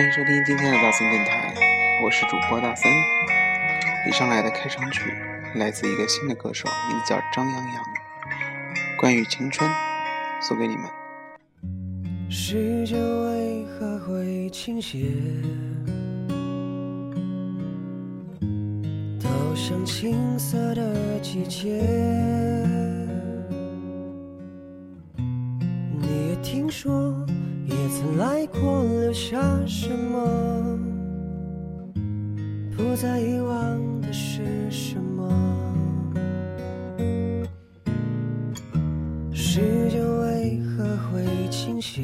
欢迎收听今天的大森电台，我是主播大森。以上来的开场曲来自一个新的歌手，名字叫张阳阳。关于青春，送给你们。时间为何会倾斜？都像青涩的季节。来过，留下什么？不再遗忘的是什么？时间为何会倾斜？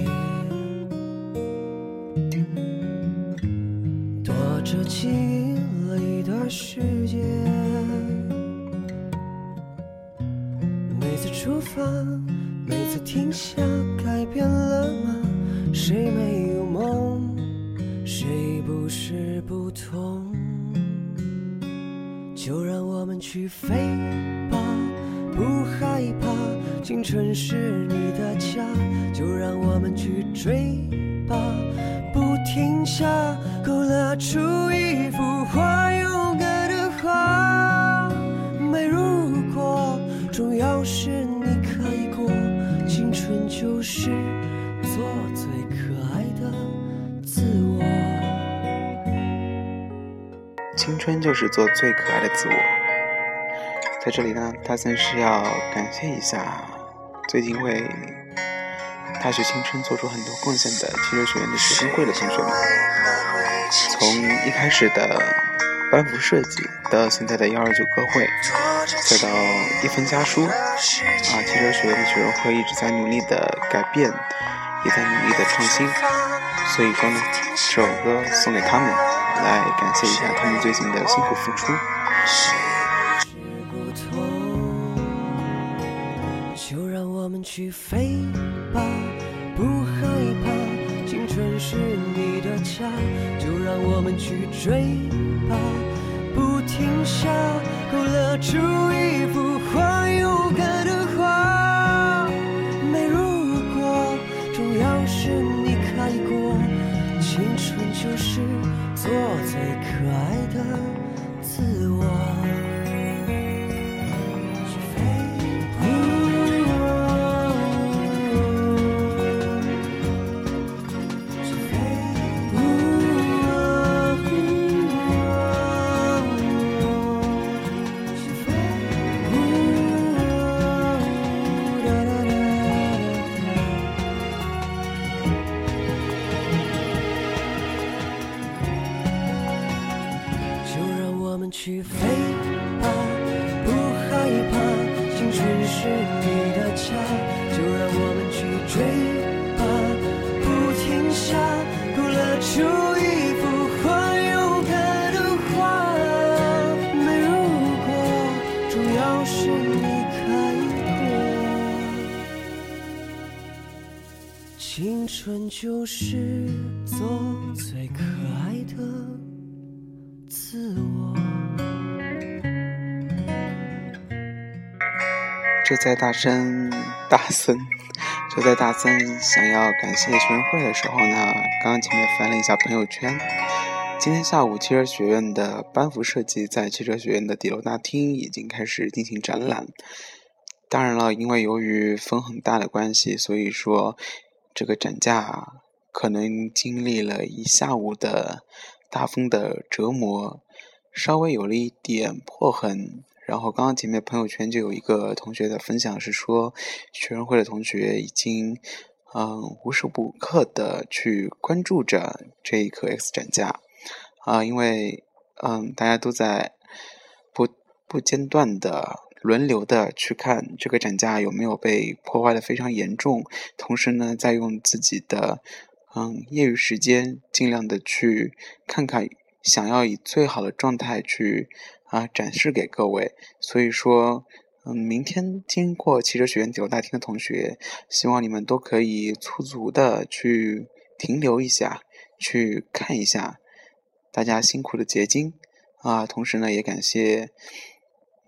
躲着记忆里的世界。每次出发，每次停下，改变了？谁没有梦？谁不是不同？就让我们去飞吧，不害怕。青春是你的家，就让我们去追吧，不停下。勾勒出一幅画，青春就是做最可爱的自我。在这里呢，大森是要感谢一下最近为大学青春做出很多贡献的汽车学院的学生会的同学们。从一开始的班服设计，到现在的幺二九歌会，再到一分家书，啊，汽车学院的学生会一直在努力的改变，也在努力的创新。所以说呢，这首歌送给他们，来感谢一下他们最近的辛苦付出。不同，就让我们去飞吧，不害怕。青春是你的家，就让我们去追吧，不停下。勾勒出一幅画，勇敢的画。没如果，重要是你开过。青春就是做最可爱的自我。去飞吧，不害怕。青春是你的家，就让我们去追吧，不停下。勾勒出一幅画，勇敢的画。没如果，重要是你开过。青春就是做最可就在大森大森，就在大森想要感谢学生会的时候呢，刚刚前面翻了一下朋友圈，今天下午汽车学院的班服设计在汽车学院的底楼大厅已经开始进行展览。当然了，因为由于风很大的关系，所以说这个展架可能经历了一下午的大风的折磨，稍微有了一点破痕。然后刚刚前面朋友圈就有一个同学的分享是说，学生会的同学已经嗯无时不刻的去关注着这一颗 X 展架。啊、因为嗯大家都在不不间断的轮流的去看这个展架有没有被破坏的非常严重，同时呢，再用自己的嗯业余时间尽量的去看看，想要以最好的状态去啊展示给各位。所以说，嗯，明天经过汽车学院底楼大厅的同学，希望你们都可以足足的去停留一下，去看一下大家辛苦的结晶啊。同时呢，也感谢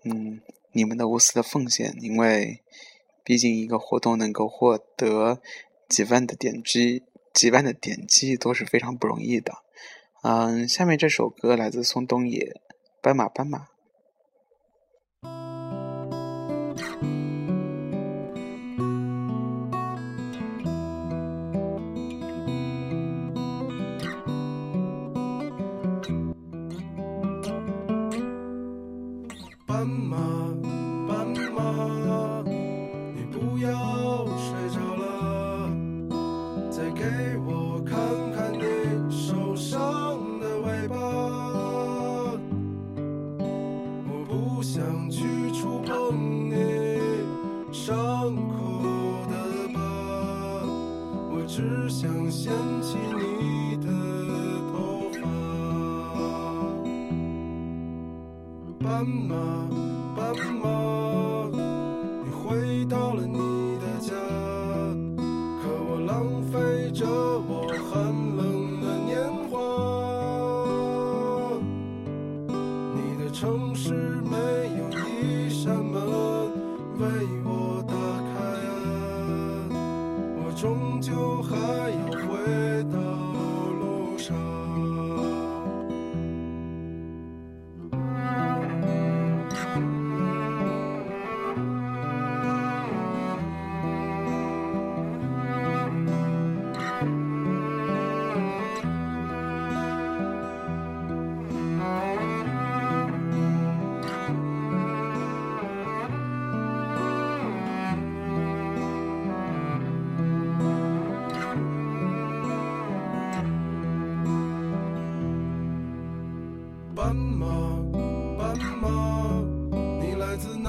嗯你们的无私的奉献，因为毕竟一个活动能够获得几万的点击、几万的点击都是非常不容易的。嗯，下面这首歌来自宋冬野，《斑马斑马》。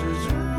天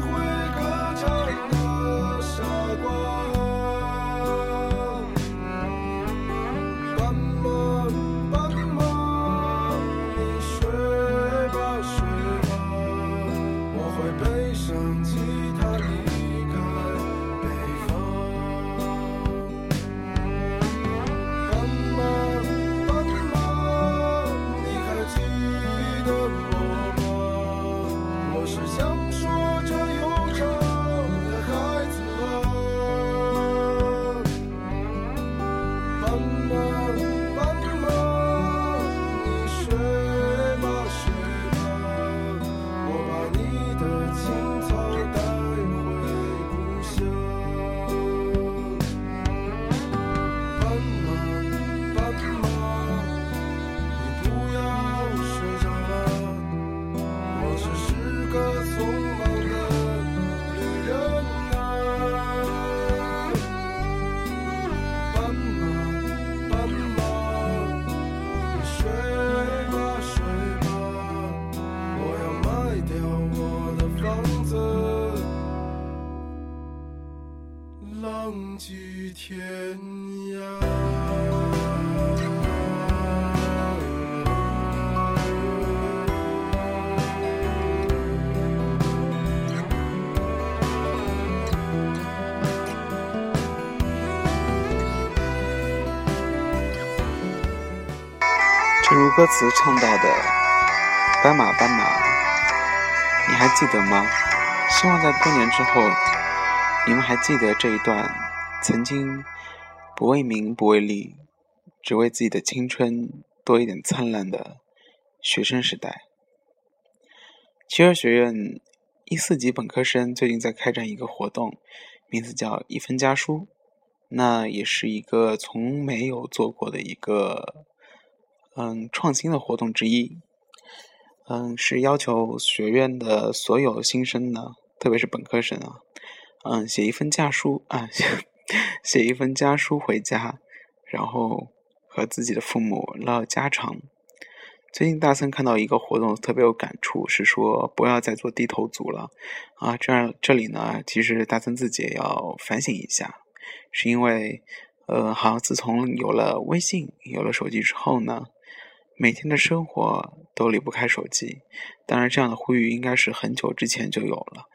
正如歌词唱到的“斑马，斑马”，你还记得吗？希望在多年之后，你们还记得这一段。曾经不为名不为利，只为自己的青春多一点灿烂的学生时代。七二学院一四级本科生最近在开展一个活动，名字叫“一分家书”，那也是一个从没有做过的一个嗯创新的活动之一。嗯，是要求学院的所有新生呢，特别是本科生啊，嗯，写一份家书啊。写一封家书回家，然后和自己的父母唠家常。最近大森看到一个活动，特别有感触，是说不要再做低头族了啊！这样这里呢，其实大森自己也要反省一下，是因为，呃，好像自从有了微信、有了手机之后呢，每天的生活都离不开手机。当然，这样的呼吁应该是很久之前就有了。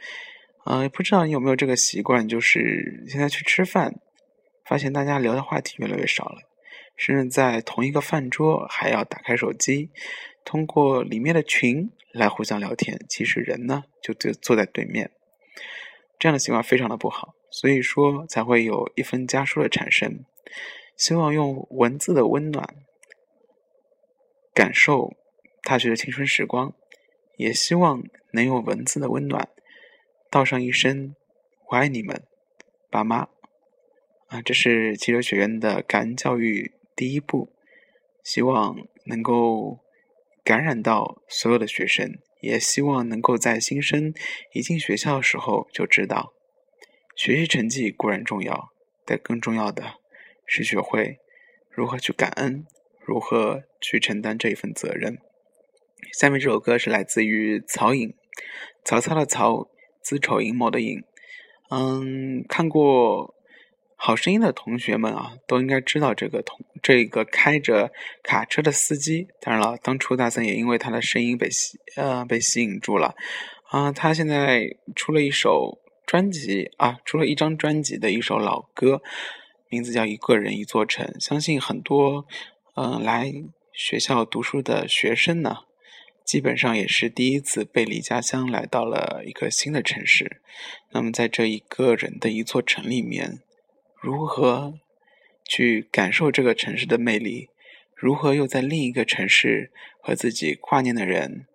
呃，不知道你有没有这个习惯，就是现在去吃饭，发现大家聊的话题越来越少了，甚至在同一个饭桌还要打开手机，通过里面的群来互相聊天。其实人呢，就就坐在对面。这样的习惯非常的不好，所以说才会有一封家书的产生。希望用文字的温暖感受大学的青春时光，也希望能用文字的温暖道上一声“我爱你们，爸妈”。啊，这是汽车学院的感恩教育第一步，希望能够感染到所有的学生。也希望能够在新生一进学校的时候就知道，学习成绩固然重要，但更重要的是学会如何去感恩，如何去承担这一份责任。下面这首歌是来自于曹颖，曹操的曹，子丑寅卯的寅。嗯，看过。好声音的同学们啊，都应该知道这个同这个开着卡车的司机。当然了，当初大森也因为他的声音被吸呃被吸引住了啊。他现在出了一首专辑啊，出了一张专辑的一首老歌，名字叫《一个人一座城》。相信很多嗯来学校读书的学生呢，基本上也是第一次背离家乡来到了一个新的城市。那么在这一个人的一座城里面。如何去感受这个城市的魅力？如何又在另一个城市和自己挂念的人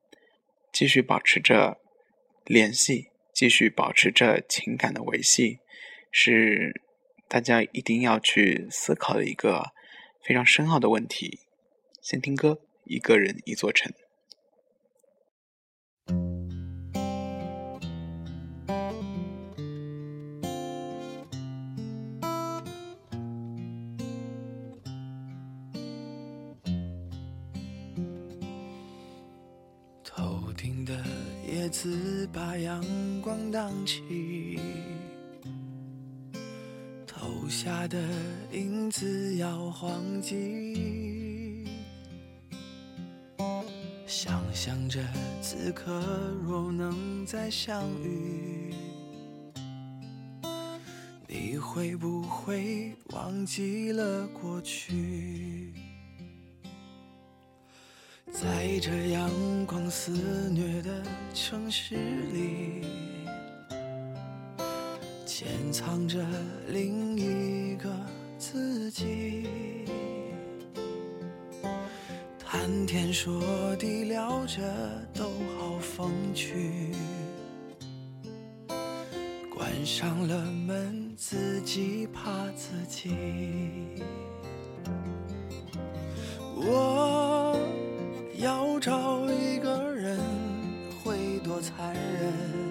继续保持着联系，继续保持着情感的维系，是大家一定要去思考的一个非常深奥的问题。先听歌，《一个人一座城》。头顶的叶子把阳光荡起，下的影子要晃迹。想象着此刻若能再相遇，你会不会忘记了过去？在这阳光肆虐的城市里，潜藏着另一个自己。谈天说地聊着都好风趣，关上了门自己怕自己。我。要找一个人会多残忍？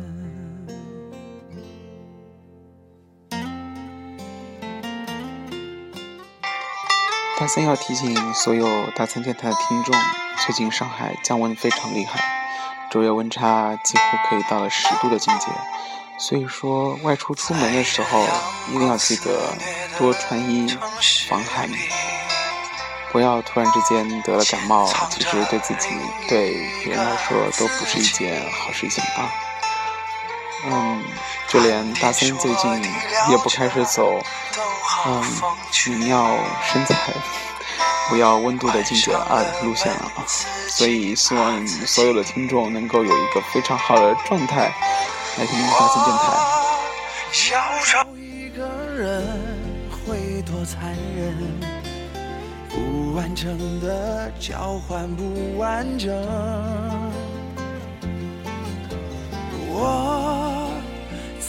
大森要提醒所有大森电台的听众，最近上海降温非常厉害，昼夜温差几乎可以到了十度的境界，所以说外出出门的时候一定要记得多穿衣防寒，不要突然之间得了感冒，其实对自己对别人来说都不是一件好事情啊。嗯，就连大森最近也不开始走。嗯，你要身材，不要温度的境界啊路线了啊，所以希望所有的听众能够有一个非常好的状态来听大森电台。一个人会多残忍，不完整的交换不完整。我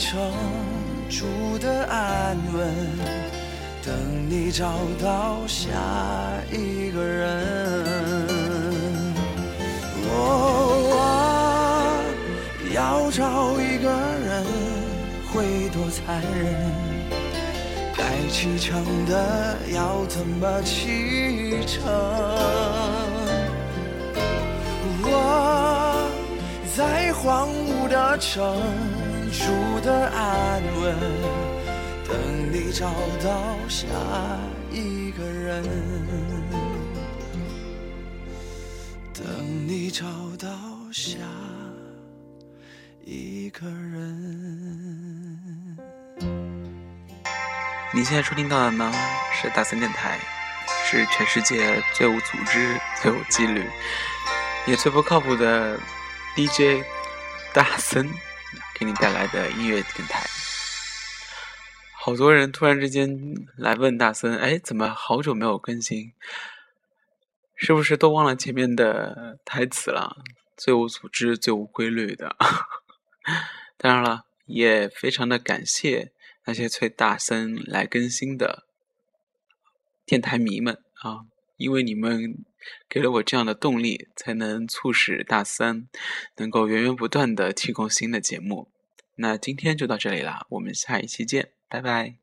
城住的安稳，等你找到下一个人。我要找一个人会多残忍，该启程的要怎么启程？我在荒芜的城住的安稳，等你找到下一个人，等你找到下一个人。你现在收听到的呢是大森电台，是全世界最无组织、最有纪律，也最不靠谱的 DJ 大森给你带来的音乐电台。好多人突然之间来问大森：“哎，怎么好久没有更新？是不是都忘了前面的台词了？最无组织、最无规律的。”当然了，也非常的感谢那些催大森来更新的电台迷们啊，因为你们给了我这样的动力，才能促使大三能够源源不断的提供新的节目。那今天就到这里啦，我们下一期见，拜拜。